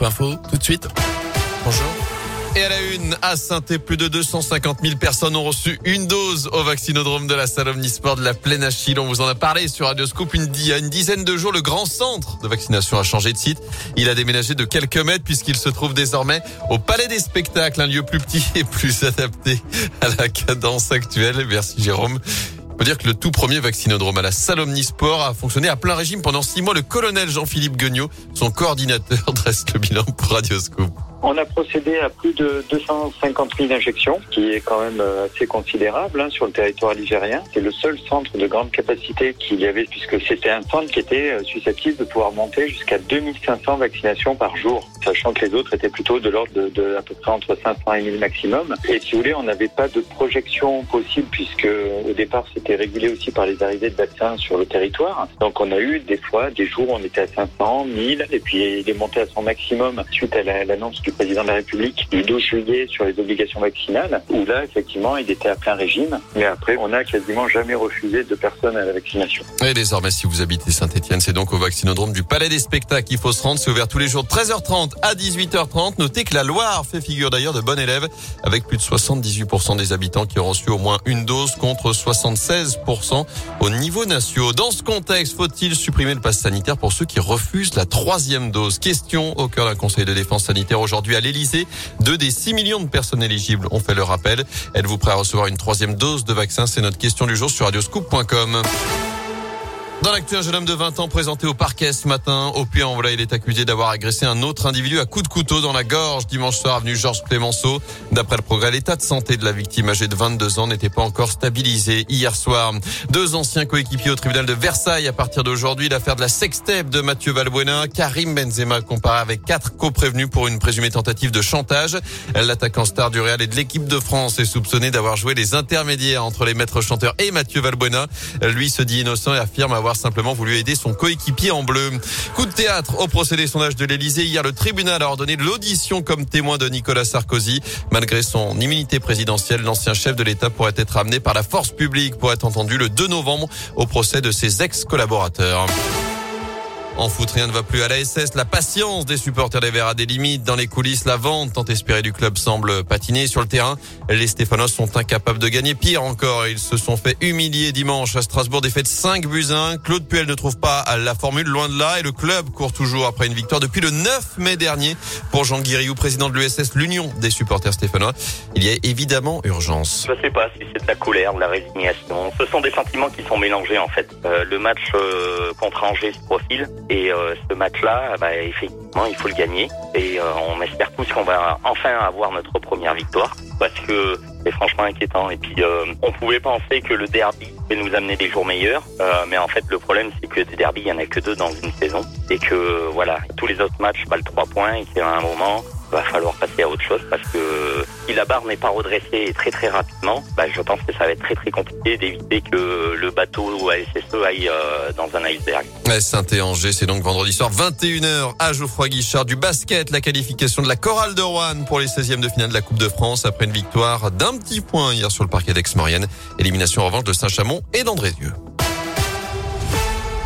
Info tout de suite. Bonjour. Et à la une, à saint plus de 250 000 personnes ont reçu une dose au vaccinodrome de la salle Omnisport de la Plaine Achille. On vous en a parlé sur Radioscope une, il y a une dizaine de jours. Le grand centre de vaccination a changé de site. Il a déménagé de quelques mètres puisqu'il se trouve désormais au Palais des Spectacles, un lieu plus petit et plus adapté à la cadence actuelle. Merci Jérôme. On peut dire que le tout premier vaccinodrome à la salle Omnisport a fonctionné à plein régime pendant six mois. Le colonel Jean-Philippe Guignot, son coordinateur, dresse le bilan pour Radioscope. On a procédé à plus de 250 000 injections, qui est quand même euh, assez considérable hein, sur le territoire ligérien. C'est le seul centre de grande capacité qu'il y avait, puisque c'était un centre qui était euh, susceptible de pouvoir monter jusqu'à 2500 vaccinations par jour, sachant que les autres étaient plutôt de l'ordre de, à peu près entre 500 et 1000 maximum. Et si vous voulez, on n'avait pas de projection possible, puisque au départ, c'était régulé aussi par les arrivées de vaccins sur le territoire. Donc on a eu des fois des jours on était à 500, 1000, et puis il est monté à son maximum suite à l'annonce du président de la République du 12 juillet sur les obligations vaccinales, où là, effectivement, il était à plein régime. Mais après, on n'a quasiment jamais refusé de personnes à la vaccination. Et désormais, si vous habitez Saint-Etienne, c'est donc au vaccinodrome du Palais des Spectacles qu'il faut se rendre. C'est ouvert tous les jours de 13h30 à 18h30. Notez que la Loire fait figure d'ailleurs de bon élève avec plus de 78% des habitants qui ont reçu au moins une dose contre 76% au niveau national. Dans ce contexte, faut-il supprimer le pass sanitaire pour ceux qui refusent la troisième dose? Question au cœur d'un conseil de défense sanitaire aujourd'hui aujourd'hui à l'Elysée. Deux des 6 millions de personnes éligibles ont fait le rappel. Êtes-vous prêt à recevoir une troisième dose de vaccin? C'est notre question du jour sur radioscoop.com. Dans l'actu, un jeune homme de 20 ans présenté au parquet ce matin. Au puy en voilà, il est accusé d'avoir agressé un autre individu à coups de couteau dans la gorge dimanche soir, avenue Georges Clémenceau. D'après le progrès, l'état de santé de la victime âgée de 22 ans n'était pas encore stabilisé hier soir. Deux anciens coéquipiers au tribunal de Versailles à partir d'aujourd'hui. L'affaire de la sextape de Mathieu Valbuena. Karim Benzema comparé avec quatre co-prévenus pour une présumée tentative de chantage. L'attaquant star du Real et de l'équipe de France est soupçonné d'avoir joué les intermédiaires entre les maîtres chanteurs et Mathieu Valbuena. Lui se dit innocent et affirme avoir simplement voulu aider son coéquipier en bleu. Coup de théâtre au procédé sondage de l'Elysée. Hier, le tribunal a ordonné l'audition comme témoin de Nicolas Sarkozy. Malgré son immunité présidentielle, l'ancien chef de l'État pourrait être amené par la force publique pour être entendu le 2 novembre au procès de ses ex-collaborateurs. En foot, rien ne va plus à la SS. La patience des supporters des Verts a des limites. Dans les coulisses, la vente tant espérée du club semble patiner. Sur le terrain, les Stéphanos sont incapables de gagner. Pire encore, ils se sont fait humilier dimanche à Strasbourg. Défaite 5 buts 1. Claude Puel ne trouve pas la formule loin de là. Et le club court toujours après une victoire depuis le 9 mai dernier. Pour Jean Guiriou, président de l'USS, l'Union des supporters stéphanois, il y a évidemment urgence. Je ne sais pas si c'est de la colère, de la résignation. Ce sont des sentiments qui sont mélangés en fait. Euh, le match euh, contre Angers se profile. Et euh, ce match-là, bah, effectivement, il faut le gagner. Et euh, on espère tous qu'on va enfin avoir notre première victoire, parce que c'est franchement inquiétant. Et puis, euh, on pouvait penser que le derby pouvait nous amener des jours meilleurs, mais en fait, le problème, c'est que des derbys, il y en a que deux dans une saison, et que voilà, tous les autres matchs valent trois points, et qu'à un moment, va falloir passer à autre chose parce que si la barre n'est pas redressée très très rapidement, bah, je pense que ça va être très très compliqué d'éviter que le bateau ou SSE aille euh, dans un iceberg. Saint-Angers, c'est donc vendredi soir 21h à Geoffroy Guichard du basket, la qualification de la chorale de Rouen pour les 16e de finale de la Coupe de France après une victoire d'un petit point hier sur le parquet d'Aix-Maurienne. Élimination en revanche de Saint-Chamond et d'Andrézieux.